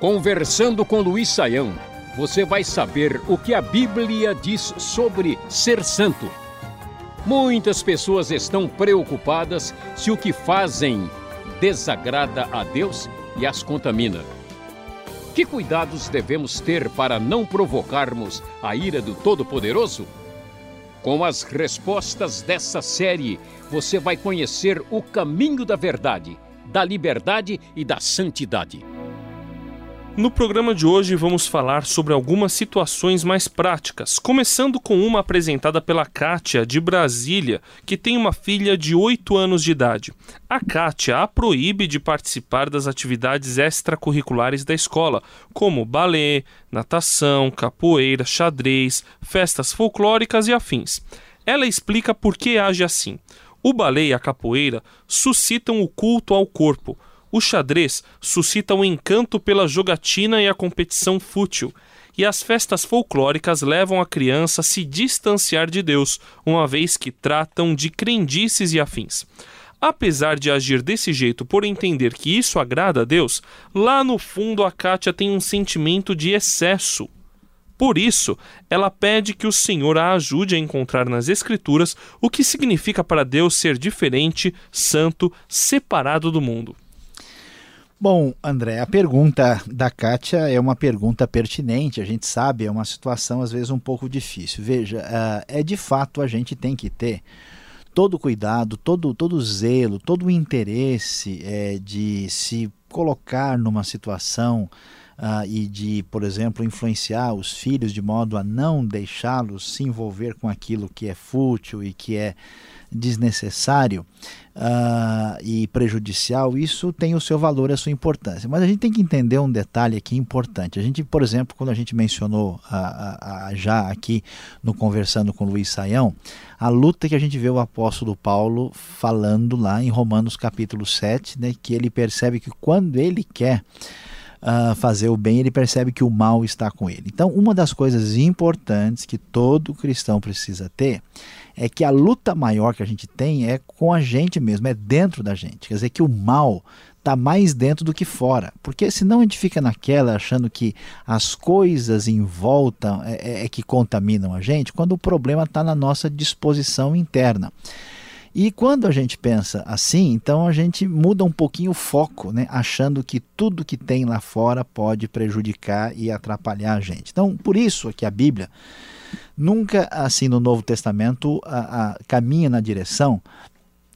Conversando com Luiz Saião, você vai saber o que a Bíblia diz sobre ser santo. Muitas pessoas estão preocupadas se o que fazem desagrada a Deus e as contamina. Que cuidados devemos ter para não provocarmos a ira do Todo-Poderoso? Com as respostas dessa série, você vai conhecer o caminho da verdade, da liberdade e da santidade. No programa de hoje vamos falar sobre algumas situações mais práticas, começando com uma apresentada pela Kátia de Brasília, que tem uma filha de 8 anos de idade. A Kátia a proíbe de participar das atividades extracurriculares da escola, como balé, natação, capoeira, xadrez, festas folclóricas e afins. Ela explica por que age assim. O balé e a capoeira suscitam o culto ao corpo o xadrez suscita um encanto pela jogatina e a competição fútil, e as festas folclóricas levam a criança a se distanciar de Deus, uma vez que tratam de crendices e afins. Apesar de agir desse jeito por entender que isso agrada a Deus, lá no fundo a Kátia tem um sentimento de excesso. Por isso, ela pede que o Senhor a ajude a encontrar nas Escrituras o que significa para Deus ser diferente, santo, separado do mundo. Bom, André, a pergunta da Kátia é uma pergunta pertinente, a gente sabe, é uma situação às vezes um pouco difícil. Veja, uh, é de fato a gente tem que ter todo cuidado, todo, todo zelo, todo o interesse é, de se colocar numa situação uh, e de, por exemplo, influenciar os filhos de modo a não deixá-los se envolver com aquilo que é fútil e que é desnecessário uh, e prejudicial, isso tem o seu valor e a sua importância. Mas a gente tem que entender um detalhe aqui importante. A gente, por exemplo, quando a gente mencionou a, a, já aqui no Conversando com Luiz Saião, a luta que a gente vê o apóstolo Paulo falando lá em Romanos capítulo 7, né, que ele percebe que quando ele quer uh, fazer o bem, ele percebe que o mal está com ele. Então, uma das coisas importantes que todo cristão precisa ter é que a luta maior que a gente tem é com a gente mesmo, é dentro da gente. Quer dizer que o mal está mais dentro do que fora. Porque senão a gente fica naquela achando que as coisas em volta é, é, é que contaminam a gente, quando o problema está na nossa disposição interna. E quando a gente pensa assim, então a gente muda um pouquinho o foco, né? achando que tudo que tem lá fora pode prejudicar e atrapalhar a gente. Então, por isso é que a Bíblia nunca, assim, no Novo Testamento, a, a, caminha na direção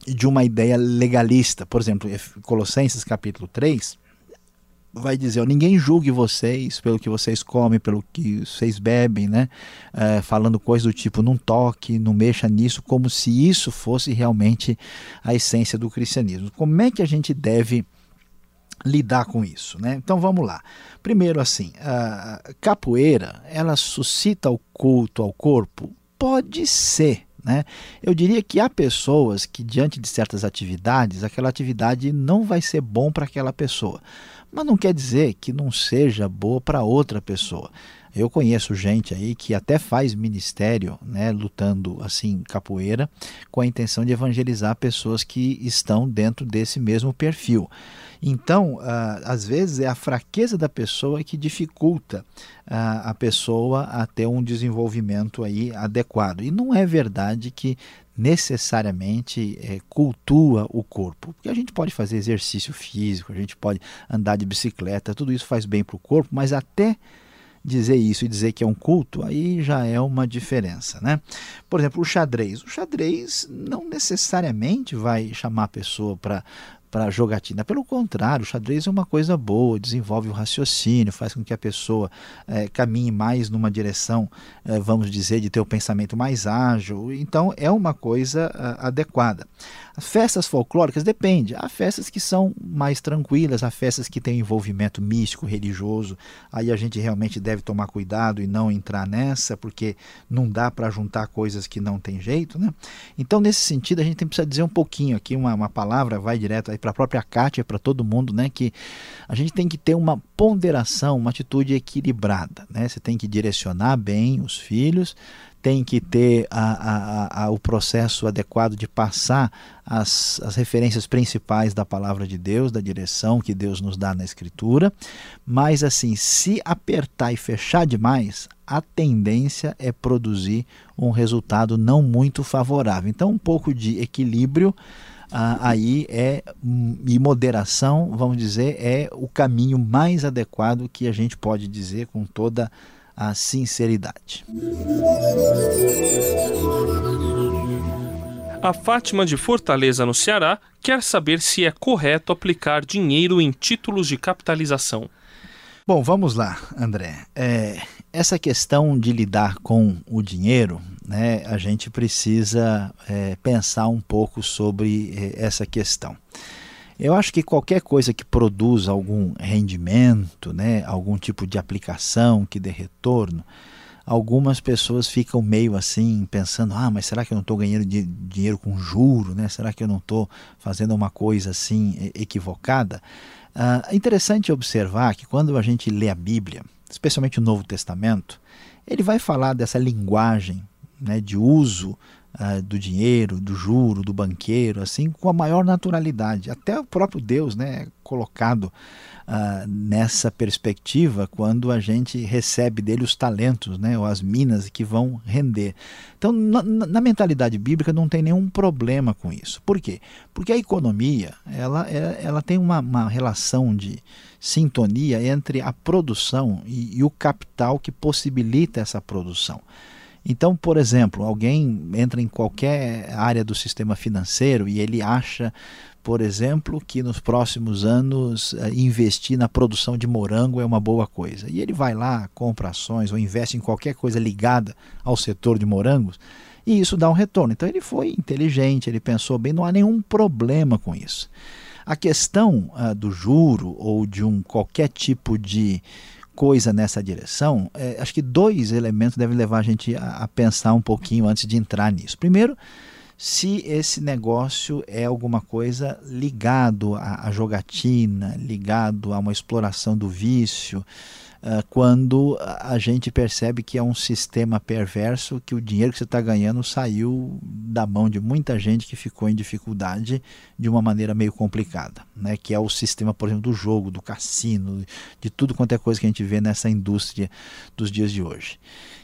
de uma ideia legalista. Por exemplo, Colossenses capítulo 3, vai dizer: ó, ninguém julgue vocês pelo que vocês comem, pelo que vocês bebem, né? É, falando coisas do tipo: não toque, não mexa nisso, como se isso fosse realmente a essência do cristianismo. Como é que a gente deve lidar com isso, né? Então vamos lá. Primeiro, assim, a capoeira ela suscita o culto ao corpo? Pode ser. Né? Eu diria que há pessoas que, diante de certas atividades, aquela atividade não vai ser bom para aquela pessoa mas não quer dizer que não seja boa para outra pessoa. Eu conheço gente aí que até faz ministério, né, lutando assim capoeira, com a intenção de evangelizar pessoas que estão dentro desse mesmo perfil. Então, uh, às vezes é a fraqueza da pessoa que dificulta uh, a pessoa a ter um desenvolvimento aí adequado. E não é verdade que necessariamente é, cultua o corpo. Porque a gente pode fazer exercício físico, a gente pode andar de bicicleta, tudo isso faz bem para o corpo, mas até dizer isso e dizer que é um culto, aí já é uma diferença, né? Por exemplo, o xadrez. O xadrez não necessariamente vai chamar a pessoa para para jogatina. Pelo contrário, o xadrez é uma coisa boa, desenvolve o raciocínio, faz com que a pessoa é, caminhe mais numa direção, é, vamos dizer, de ter o pensamento mais ágil. Então, é uma coisa a, adequada. As festas folclóricas depende. Há festas que são mais tranquilas, há festas que têm envolvimento místico, religioso. Aí a gente realmente deve tomar cuidado e não entrar nessa, porque não dá para juntar coisas que não tem jeito, né? Então, nesse sentido, a gente precisa dizer um pouquinho aqui, uma, uma palavra vai direto aí para a própria Kátia, para todo mundo, né, que a gente tem que ter uma ponderação, uma atitude equilibrada. Né? Você tem que direcionar bem os filhos, tem que ter a, a, a, o processo adequado de passar as, as referências principais da palavra de Deus, da direção que Deus nos dá na Escritura, mas assim, se apertar e fechar demais, a tendência é produzir um resultado não muito favorável. Então, um pouco de equilíbrio ah, aí é e moderação, vamos dizer, é o caminho mais adequado que a gente pode dizer com toda a sinceridade. A Fátima de Fortaleza, no Ceará, quer saber se é correto aplicar dinheiro em títulos de capitalização. Bom, vamos lá, André. É, essa questão de lidar com o dinheiro, né, a gente precisa é, pensar um pouco sobre é, essa questão. Eu acho que qualquer coisa que produza algum rendimento, né, algum tipo de aplicação que dê retorno, algumas pessoas ficam meio assim pensando: ah, mas será que eu não estou ganhando dinheiro com juro? Né? Será que eu não estou fazendo uma coisa assim equivocada? Ah, é interessante observar que quando a gente lê a Bíblia, especialmente o Novo Testamento, ele vai falar dessa linguagem né, de uso uh, do dinheiro, do juro, do banqueiro, assim, com a maior naturalidade. Até o próprio Deus né, é colocado uh, nessa perspectiva quando a gente recebe dele os talentos, né, ou as minas que vão render. Então, na, na mentalidade bíblica não tem nenhum problema com isso. Por quê? Porque a economia ela, é, ela tem uma, uma relação de sintonia entre a produção e, e o capital que possibilita essa produção. Então, por exemplo, alguém entra em qualquer área do sistema financeiro e ele acha, por exemplo, que nos próximos anos eh, investir na produção de morango é uma boa coisa. E ele vai lá, compra ações ou investe em qualquer coisa ligada ao setor de morangos e isso dá um retorno. Então ele foi inteligente, ele pensou bem, não há nenhum problema com isso. A questão uh, do juro ou de um qualquer tipo de coisa nessa direção, é, acho que dois elementos devem levar a gente a, a pensar um pouquinho antes de entrar nisso. Primeiro, se esse negócio é alguma coisa ligado à, à jogatina, ligado a uma exploração do vício, uh, quando a gente percebe que é um sistema perverso, que o dinheiro que você está ganhando saiu da mão de muita gente que ficou em dificuldade de uma maneira meio complicada, né? que é o sistema, por exemplo, do jogo, do cassino, de tudo quanto é coisa que a gente vê nessa indústria dos dias de hoje.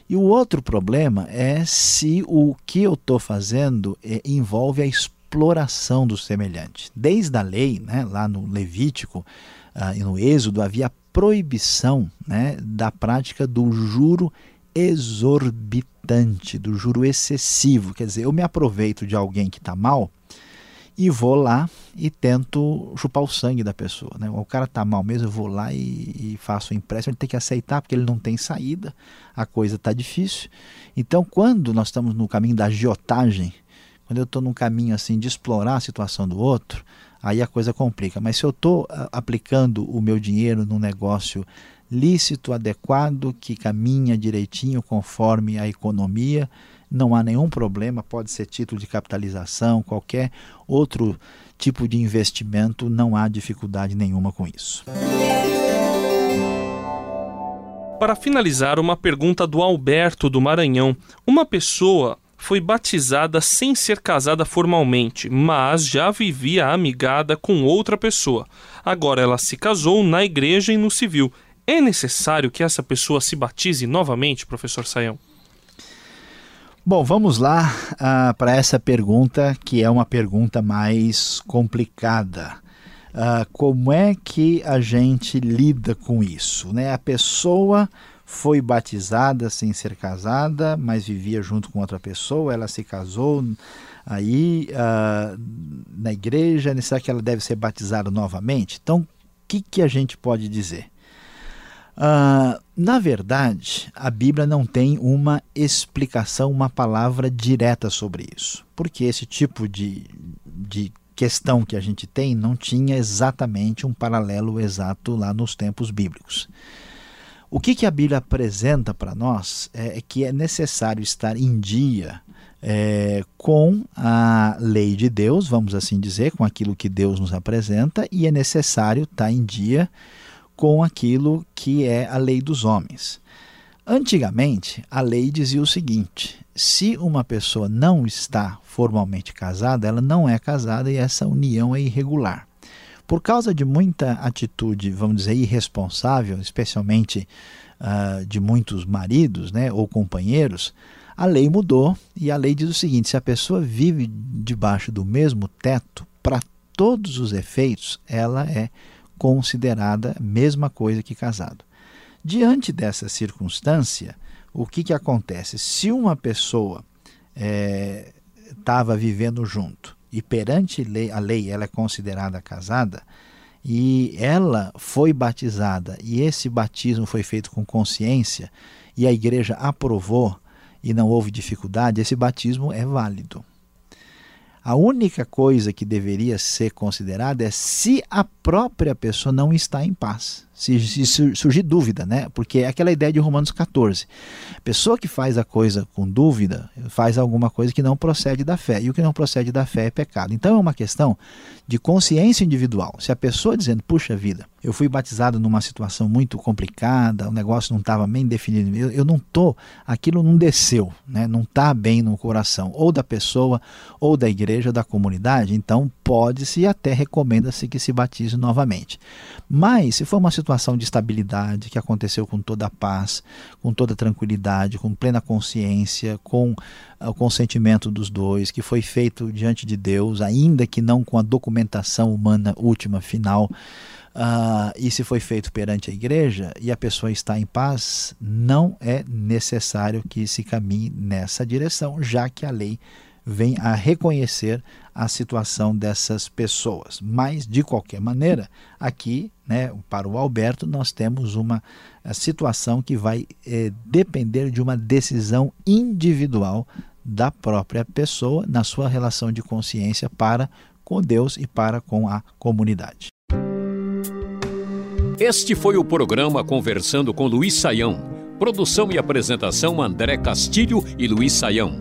E o outro problema é se o que eu estou fazendo é, envolve a exploração do semelhante. Desde a lei, né, lá no Levítico uh, e no Êxodo, havia proibição né, da prática do juro exorbitante, do juro excessivo. Quer dizer, eu me aproveito de alguém que está mal e vou lá e tento chupar o sangue da pessoa. Né? O cara está mal mesmo, eu vou lá e, e faço o empréstimo, ele tem que aceitar porque ele não tem saída, a coisa está difícil. Então, quando nós estamos no caminho da agiotagem, quando eu estou num caminho assim de explorar a situação do outro, aí a coisa complica. Mas se eu estou ah, aplicando o meu dinheiro num negócio lícito, adequado, que caminha direitinho conforme a economia, não há nenhum problema, pode ser título de capitalização, qualquer outro tipo de investimento, não há dificuldade nenhuma com isso. Para finalizar, uma pergunta do Alberto do Maranhão. Uma pessoa foi batizada sem ser casada formalmente, mas já vivia amigada com outra pessoa. Agora ela se casou na igreja e no civil. É necessário que essa pessoa se batize novamente, professor Saião? Bom, vamos lá uh, para essa pergunta que é uma pergunta mais complicada. Uh, como é que a gente lida com isso? Né? A pessoa foi batizada sem ser casada, mas vivia junto com outra pessoa, ela se casou aí uh, na igreja, será que ela deve ser batizada novamente? Então, o que, que a gente pode dizer? Uh, na verdade, a Bíblia não tem uma explicação, uma palavra direta sobre isso, porque esse tipo de, de questão que a gente tem não tinha exatamente um paralelo exato lá nos tempos bíblicos. O que, que a Bíblia apresenta para nós é, é, que é necessário estar em dia é, com a lei de Deus, vamos assim dizer, com aquilo que Deus nos apresenta, e é necessário estar tá em dia com aquilo que é a lei dos homens. Antigamente, a lei dizia o seguinte: se uma pessoa não está formalmente casada, ela não é casada e essa união é irregular. Por causa de muita atitude, vamos dizer, irresponsável, especialmente uh, de muitos maridos né, ou companheiros, a lei mudou e a lei diz o seguinte: se a pessoa vive debaixo do mesmo teto, para todos os efeitos, ela é considerada mesma coisa que casado. Diante dessa circunstância, o que, que acontece? Se uma pessoa estava é, vivendo junto e perante a lei ela é considerada casada e ela foi batizada e esse batismo foi feito com consciência e a igreja aprovou e não houve dificuldade, esse batismo é válido. A única coisa que deveria ser considerada é se a própria pessoa não está em paz. Se, se, surgir dúvida, né? Porque é aquela ideia de Romanos 14. Pessoa que faz a coisa com dúvida, faz alguma coisa que não procede da fé. E o que não procede da fé é pecado. Então é uma questão de consciência individual. Se a pessoa dizendo, puxa vida, eu fui batizado numa situação muito complicada, o negócio não estava bem definido, eu, eu não estou, aquilo não desceu, né? não está bem no coração, ou da pessoa, ou da igreja, ou da comunidade, então pode-se e até recomenda-se que se batize novamente. Mas, se for uma situação de estabilidade, que aconteceu com toda a paz, com toda a tranquilidade, com plena consciência, com ah, o consentimento dos dois, que foi feito diante de Deus, ainda que não com a documentação humana última, final, uh, e se foi feito perante a igreja e a pessoa está em paz, não é necessário que se caminhe nessa direção, já que a lei vem a reconhecer a situação dessas pessoas. Mas, de qualquer maneira, aqui, né, para o Alberto, nós temos uma eh, situação que vai é, depender de uma decisão individual da própria pessoa na sua relação de consciência para com Deus e para com a comunidade. Este foi o programa Conversando com Luiz Saião. Produção e apresentação André Castilho e Luiz Saião.